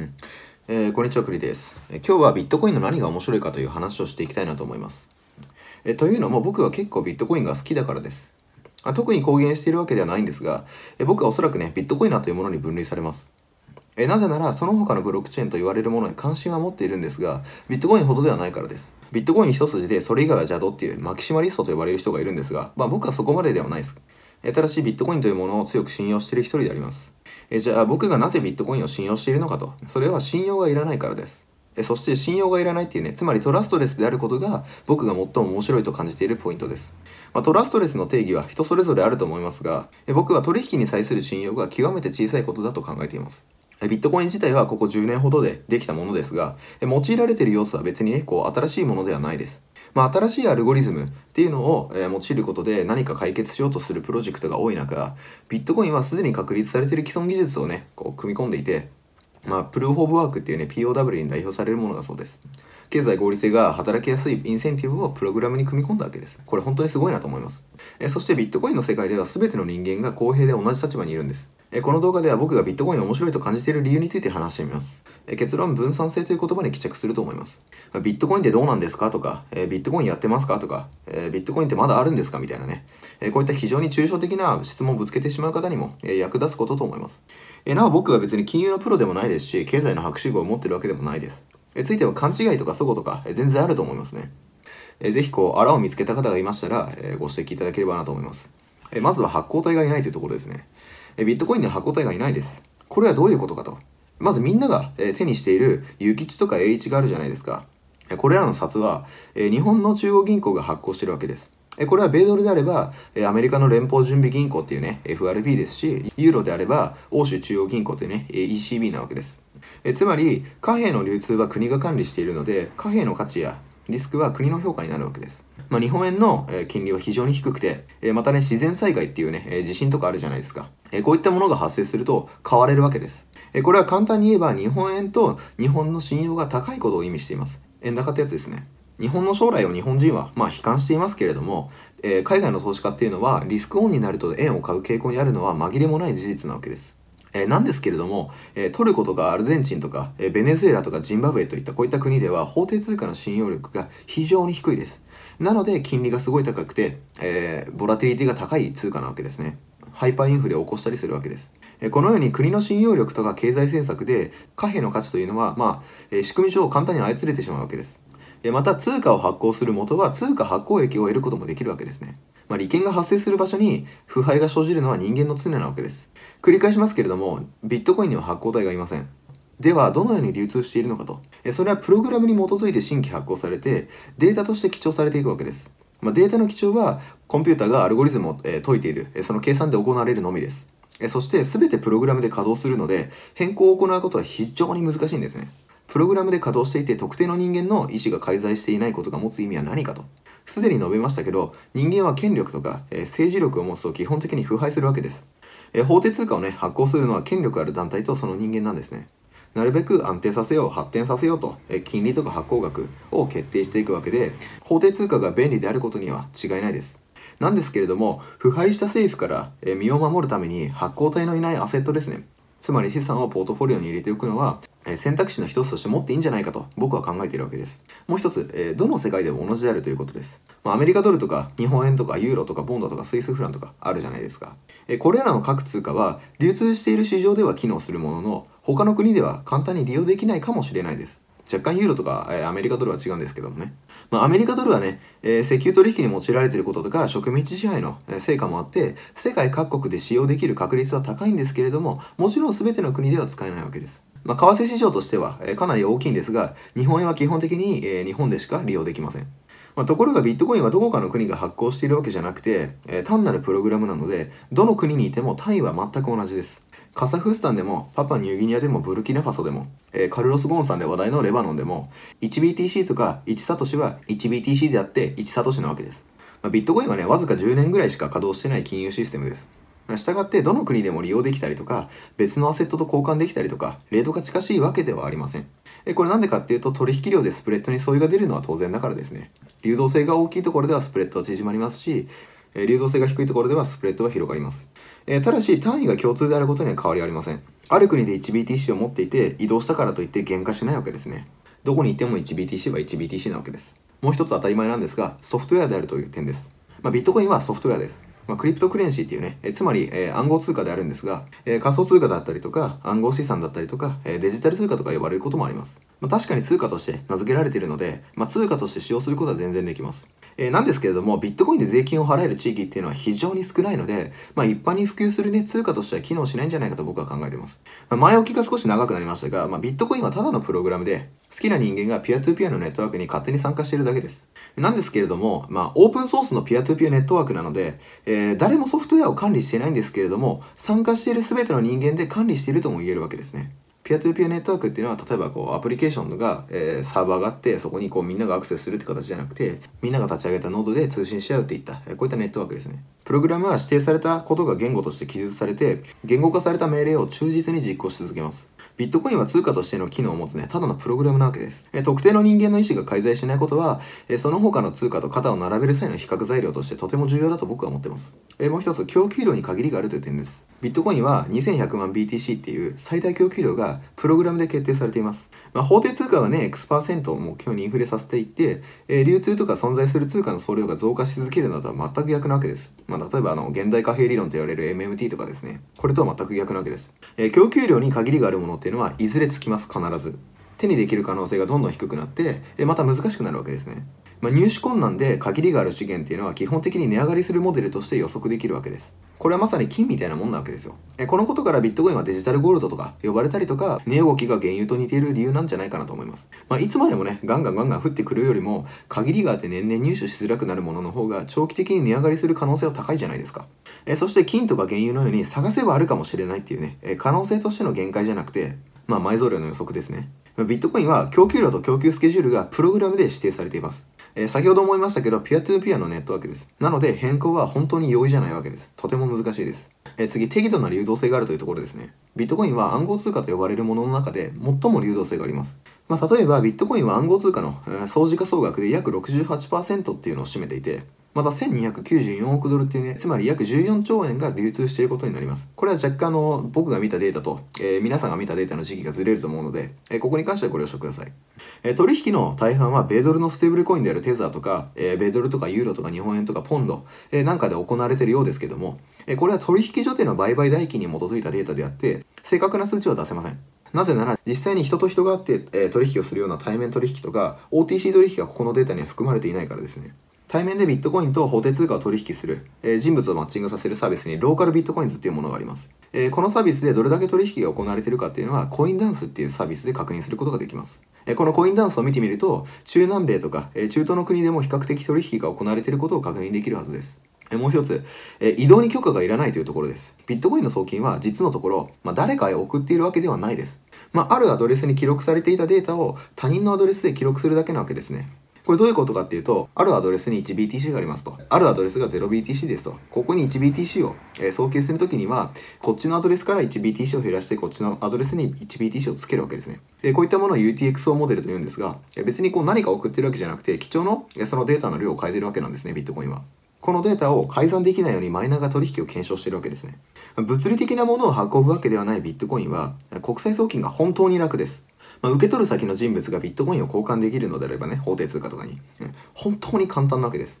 うんえーこんにちは、クリです、え今日はビットコインの何が面白いかという話をしていきたいなと思います。えというのも僕は結構ビットコインが好きだからです。あ特に公言しているわけではないんですが、え僕はおそらくね、ビットコイナーというものに分類されます。えなぜなら、その他のブロックチェーンと言われるものに関心は持っているんですが、ビットコインほどではないからです。ビットコイン一筋で、それ以外は邪道っていうマキシマリストと呼ばれる人がいるんですが、まあ僕はそこまでではないです。えーただし、ビットコインというものを強く信用している一人であります。えじゃあ僕がなぜビットコインを信用しているのかと。それは信用がいらないからです。えそして信用がいらないっていうねつまりトラストレスであることが僕が最も面白いと感じているポイントです、まあ、トラストレスの定義は人それぞれあると思いますがえ僕は取引に際する信用が極めて小さいことだと考えています。ビットコイン自体はここ10年ほどでできたものですが用いられている要素は別にねこう新しいものではないです。まあ、新しいアルゴリズムっていうのを、えー用いることで何か解決しようとするプロジェクトが多い中ビットコインはすでに確立されている既存技術をねこう組み込んでいて、まあ、プルーフ・オブ・ワークっていうね POW に代表されるものがそうです。経済合理性が働きやすいインセンティブをプログラムに組み込んだわけです。これ本当にすごいなと思います。えそしてビットコインの世界では全ての人間が公平で同じ立場にいるんです。えこの動画では僕がビットコインを面白いと感じている理由について話してみます。え結論分散性という言葉に帰着すると思います。ビットコインってどうなんですか？とか、えビットコインやってますか？とか、えビットコインってまだあるんですか？みたいなね、えこういった非常に抽象的な質問をぶつけてしまう方にも、え役立つことと思います、えなお僕は別に金融のプロでもないですし経済の博士号を持ってるわけでもないです。えついては勘違いとか齟齬とか、全然あると思いますね。えぜひこう、あらを見つけた方がいましたら、えご指摘いただければなと思います。えまずは発行体がいないというところですね。ビットコインには発行体がいないです。これはどういうことかと。まずみんなが、手にしている諭吉とか栄一があるじゃないですか。これらの札は、日本の中央銀行が発行してるわけです。これは米ドルであれば、アメリカの連邦準備銀行っていうね、FRB ですし、ユーロであれば、欧州中央銀行というね、ECB なわけです。えつまり貨幣の流通は国が管理しているので貨幣の価値やリスクは国の評価になるわけです、まあ、日本円の、え金利は非常に低くて、えまたね自然災害っていうね、え地震とかあるじゃないですか、えこういったものが発生すると買われるわけです、えこれは簡単に言えば日本円と日本の信用が高いことを意味しています。円高ってやつですね。日本の将来を日本人はまあ悲観していますけれども、えー海外の投資家っていうのはリスクオンになると円を買う傾向にあるのは紛れもない事実なわけです。えなんですけれども、えートルコとかアルゼンチンとか、えベネズエラとかジンバブエといったこういった国では法定通貨の信用力が非常に低いです。なので金利がすごい高くて、えーボラティリティが高い通貨なわけですね。ハイパーインフレを起こしたりするわけです。このように国の信用力とか経済政策で貨幣の価値というのは、まあ仕組み上簡単に操れてしまうわけです。また通貨を発行する元は通貨発行益を得ることもできるわけですね。まあ、利権が発生する場所に腐敗が生じるのは人間の常なわけです。繰り返しますけれども、ビットコインには発行体がいません。では、どのように流通しているのかと。それはプログラムに基づいて新規発行されて、データとして記帳されていくわけです。まあ、データの記帳は、コンピューターがアルゴリズムを、え解いている、その計算で行われるのみです。そして、すべてプログラムで稼働するので、変更を行うことは非常に難しいんですね。プログラムで稼働していて特定の人間の意思が介在していないことが持つ意味は何かと。すでに述べましたけど、人間は権力とか、えー政治力を持つと基本的に腐敗するわけです。えー法定通貨をね、発行するのは権力ある団体とその人間なんですね。なるべく安定させよう、発展させようと、えー金利とか発行額を決定していくわけで、法定通貨が便利であることには違いないです。なんですけれども、腐敗した政府から身を守るために発行体のいないアセットですね。つまり資産をポートフォリオに入れておくのは、え選択肢の一つとして持っていいんじゃないかと僕は考えているわけです。もう一つ、えーどの世界でも同じであるということです。まあ、アメリカドルとか日本円とかユーロとかボンドとかスイスフランとかあるじゃないですか。えこれらの各通貨は流通している市場では機能するものの他の国では簡単に利用できないかもしれないです。若干ユーロとか、えアメリカドルは違うんですけどもね。まあ、アメリカドルはね、えー石油取引に用いられていることとか植民地支配の成果もあって世界各国で使用できる確率は高いんですけれどももちろん全ての国では使えないわけです。まあ、為替市場としては、えーかなり大きいんですが日本円は基本的に、えー日本でしか利用できません。まあ、ところがビットコインはどこかの国が発行しているわけじゃなくて、え単なるプログラムなのでどの国にいても単位は全く同じです。カザフスタンでもパパニューギニアでもブルキナファソでも、えーカルロス・ゴーンさんで話題のレバノンでも 1BTC とか1サトシは 1BTC であって1サトシなわけです、まあ、ビットコインはねわずか10年ぐらいしか稼働してない金融システムです。したがってどの国でも利用できたりとか別のアセットと交換できたりとかレートが近しいわけではありません。これなんでかっていうと取引量でスプレッドに相違が出るのは当然だからですね。流動性が大きいところではスプレッドは縮まりますしえ流動性が低いところではスプレッドは広がります、えただし単位が共通であることには変わりありませんある国で 1BTC を持っていて移動したからといって減価しないわけですね。どこに行っても 1BTC は 1BTC なわけです。もう一つ当たり前なんですが、ソフトウェアであるという点です。まあ、ビットコインはソフトウェアです。まあ、 cryptocurrency っていうね、えつまり、えー、暗号通貨であるんですが、えー、仮想通貨だったりとか、暗号資産だったりとか、えー、デジタル通貨とか呼ばれることもあります。まあ、確かに通貨として名付けられているので、まあ、通貨として使用することは全然できます。えー、なんですけれども、ビットコインで税金を払える地域っていうのは非常に少ないので、まあ、一般に普及するね、通貨としては機能しないんじゃないかと僕は考えています。まあ、前置きが少し長くなりましたが、まあ、ビットコインはただのプログラムで、好きな人間がピアトゥピアのネットワークに勝手に参加しているだけです。なんですけれども、まあ、オープンソースのピアトゥピアネットワークなので、えー、誰もソフトウェアを管理してないんですけれども、参加している全ての人間で管理しているとも言えるわけですね。ピアトゥーピアネットワークっていうのは例えばこうアプリケーションが、えー、サーバーがあってそこにこうみんながアクセスするって形じゃなくてみんなが立ち上げたノードで通信し合うっていった、え、こういったネットワークですね。プログラムは指定されたことが言語として記述されて言語化された命令を忠実に実行し続けますビットコインは通貨としての機能を持つね、ただのプログラムなわけです。え特定の人間の意思が介在しないことは、えその他の通貨と肩を並べる際の比較材料としてとても重要だと僕は思っています。えもう一つ、供給量に限りがあるという点です。ビットコインは2100万 BTC っていう最大供給量がプログラムで決定されています。まあ、法定通貨はね、X% を目標にインフレさせていって、え、流通とか存在する通貨の総量が増加し続けるのとは全く逆なわけです。まあ、例えばあの現代貨幣理論と言われる MMT とかですね。これとは全く逆なわけです。えー、供給量に限りがあるものっていうのはいずれつきます必ず手にできる可能性がどんどん低くなってえまた難しくなるわけですね、まあ、入手困難で限りがある資源っていうのは基本的に値上がりするモデルとして予測できるわけですこれはまさに金みたいなもんなわけですよえこのことからビットコインはデジタルゴールドとか呼ばれたりとか値動きが原油と似ている理由なんじゃないかなと思います、まあ、いつまでもねガンガンガンガン降ってくるよりも限りがあって年々入手しづらくなるものの方が長期的に値上がりする可能性は高いじゃないですかえそして金とか原油のように探せばあるかもしれないっていうねえ可能性としての限界じゃなくてまあ、埋蔵量の予測ですね。ビットコインは供給量と供給スケジュールがプログラムで指定されています。えー、先ほど思いましたけど、ピアトゥーピアのネットワークです。なので、変更は本当に容易じゃないわけです。とても難しいです。えー、次、適度な流動性があるというところですね。ビットコインは暗号通貨と呼ばれるものの中で最も流動性があります。まあ、例えば、ビットコインは暗号通貨の、えー、総時価総額で約68%っていうのを占めていて、また1294億ドルっていうね、つまり約14兆円が流通していることになります。これは若干の僕が見たデータと、えー、皆さんが見たデータの時期がずれると思うので、えー、ここに関してはご了承ください。えー、取引の大半は米ドルのステーブルコインであるテザーとか、え米ドルとかユーロとか日本円とかポンド、えなんかで行われているようですけども、えこれは取引所での売買代金に基づいたデータであって、正確な数値は出せません。なぜなら実際に人と人があって、え取引をするような対面取引とか OTC 取引がここのデータには含まれていないからですね。対面でビットコインと法定通貨を取引する、えー、人物をマッチングさせるサービスにローカルビットコインズっていうものがあります。えー、このサービスでどれだけ取引が行われているかっていうのはコインダンスっていうサービスで確認することができます。えー、このコインダンスを見てみると中南米とか、え中東の国でも比較的取引が行われていることを確認できるはずです。もう一つ、え移動に許可がいらないというところです。ビットコインの送金は実のところ、まあ、誰かへ送っているわけではないです。まあ、あるアドレスに記録されていたデータを他人のアドレスで記録するだけなわけですね。これどういうことかっていうと、あるアドレスに 1BTC がありますと。あるアドレスが 0BTC ですと。ここに 1BTC を、え、送金するときには、こっちのアドレスから 1BTC を減らして、こっちのアドレスに 1BTC をつけるわけですね。えー、こういったものを UTXO モデルというんですが、え、別にこう何か送ってるわけじゃなくて、貴重の、えそのデータの量を変えてるわけなんですね、ビットコインは。このデータを改ざんできないようにマイナーが取引を検証しているわけですね。物理的なものを運ぶわけではないビットコインは、国際送金が本当に楽です。まあ、受け取る先の人物がビットコインを交換できるのであればね、法定通貨とかに、うん、本当に簡単なわけです。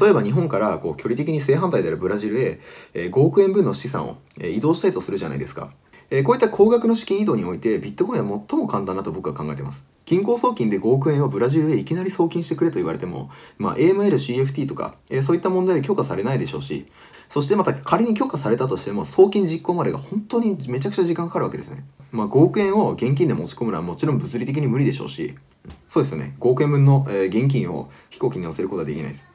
例えば日本からこう距離的に正反対であるブラジルへ、え、5億円分の資産を、え、移動したいとするじゃないですか。え、こういった高額の資金移動においてビットコインは最も簡単だと僕は考えてます。銀行送金で5億円をブラジルへいきなり送金してくれと言われても、まあ、AML、CFT とか、えー、そういった問題で許可されないでしょうし、そしてまた仮に許可されたとしても送金実行までが本当にめちゃくちゃ時間かかるわけですね。まあ、5億円を現金で持ち込むのはもちろん物理的に無理でしょうし、そうですよね。5億円分の、え、現金を飛行機に乗せることはできないです。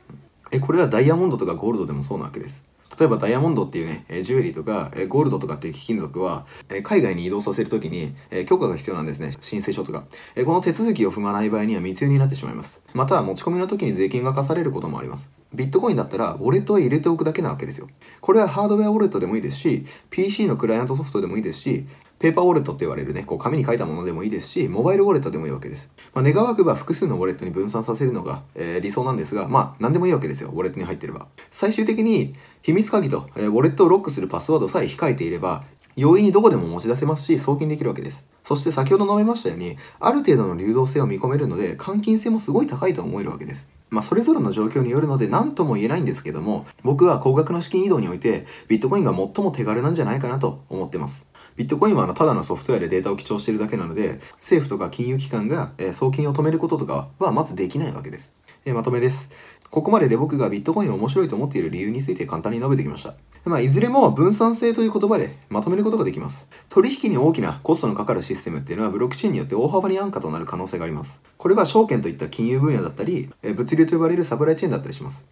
え、これはダイヤモンドとかゴールドでもそうなわけです。例えばダイヤモンドっていうね、ジュエリーとか、ゴールドとかっていう貴金属は、海外に移動させるときに許可が必要なんですね。申請書とか。この手続きを踏まない場合には密輸になってしまいます。または、持ち込みの時に税金が課されることもあります。ビットコインだったら、ウォレットへ入れておくだけなわけですよ。これはハードウェアウォレットでもいいですし、PC のクライアントソフトでもいいですし、ペーパーウォレットって言われるね、こう紙に書いたものでもいいですし、モバイルウォレットでもいいわけです。まあ、願わくば複数のウォレットに分散させるのが、えー、理想なんですが、まあ、何でもいいわけですよ、ウォレットに入ってれば。最終的に、秘密鍵と、えー、ウォレットをロックするパスワードさえ控えていれば、容易にどこでも持ち出せますし送金できるわけです。そして先ほど述べましたようにある程度の流動性を見込めるので換金性もすごい高いと思えるわけです。まあ、それぞれの状況によるので何とも言えないんですけども僕は高額な資金移動においてビットコインが最も手軽なんじゃないかなと思ってます。ビットコインはあのただのソフトウェアでデータを記帳しているだけなので政府とか金融機関が、送金を止めることとかはまずできないわけです、えまとめです。ここまでで僕がビットコインを面白いと思っている理由について簡単に述べてきました。まあ、いずれも分散性という言葉でまとめることができます。取引に大きなコストのかかるシステムっていうのはブロックチェーンによって大幅に安価となる可能性があります。これは証券といった金融分野だったり、物流と呼ばれるサプライチェーンだったりします。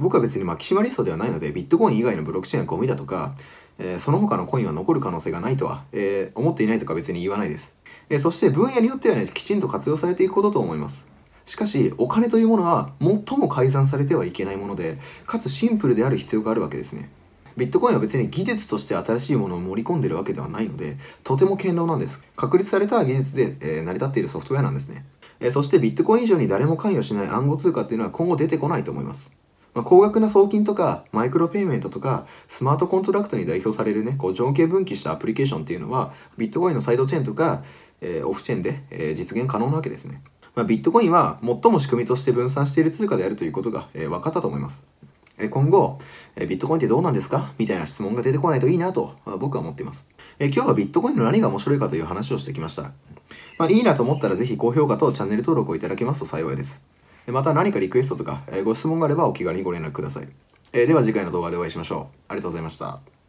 僕は別にまあキシマリストではないのでビットコイン以外のブロックチェーンはゴミだとか、えー、その他のコインは残る可能性がないとは、えー、思っていないとか別に言わないです、えー、そして分野によってはねきちんと活用されていくことと思いますしかしお金というものは最も改ざんされてはいけないものでかつシンプルである必要があるわけですね。ビットコインは別に技術として新しいものを盛り込んでるわけではないのでとても堅牢なんです。確立された技術で、えー、成り立っているソフトウェアなんですね、えー、そしてビットコイン以上に誰も関与しない暗号通貨っていうのは今後出てこないと思います。まあ、高額な送金とかマイクロペイメントとかスマートコントラクトに代表されるねこう情景分岐したアプリケーションっていうのはビットコインのサイドチェーンとか、えー、オフチェーンで、えー、実現可能なわけですね。まあ、ビットコインは最も仕組みとして分散している通貨であるということが、えー、分かったと思います。え今後、えビットコインってどうなんですか？みたいな質問が出てこないといいなと、まあ、僕は思っています。え今日はビットコインの何が面白いかという話をしてきました。まあ、いいなと思ったらぜひ高評価とチャンネル登録をいただけますと幸いです。また何かリクエストとか、えご質問があればお気軽にご連絡ください。えでは次回の動画でお会いしましょう。ありがとうございました。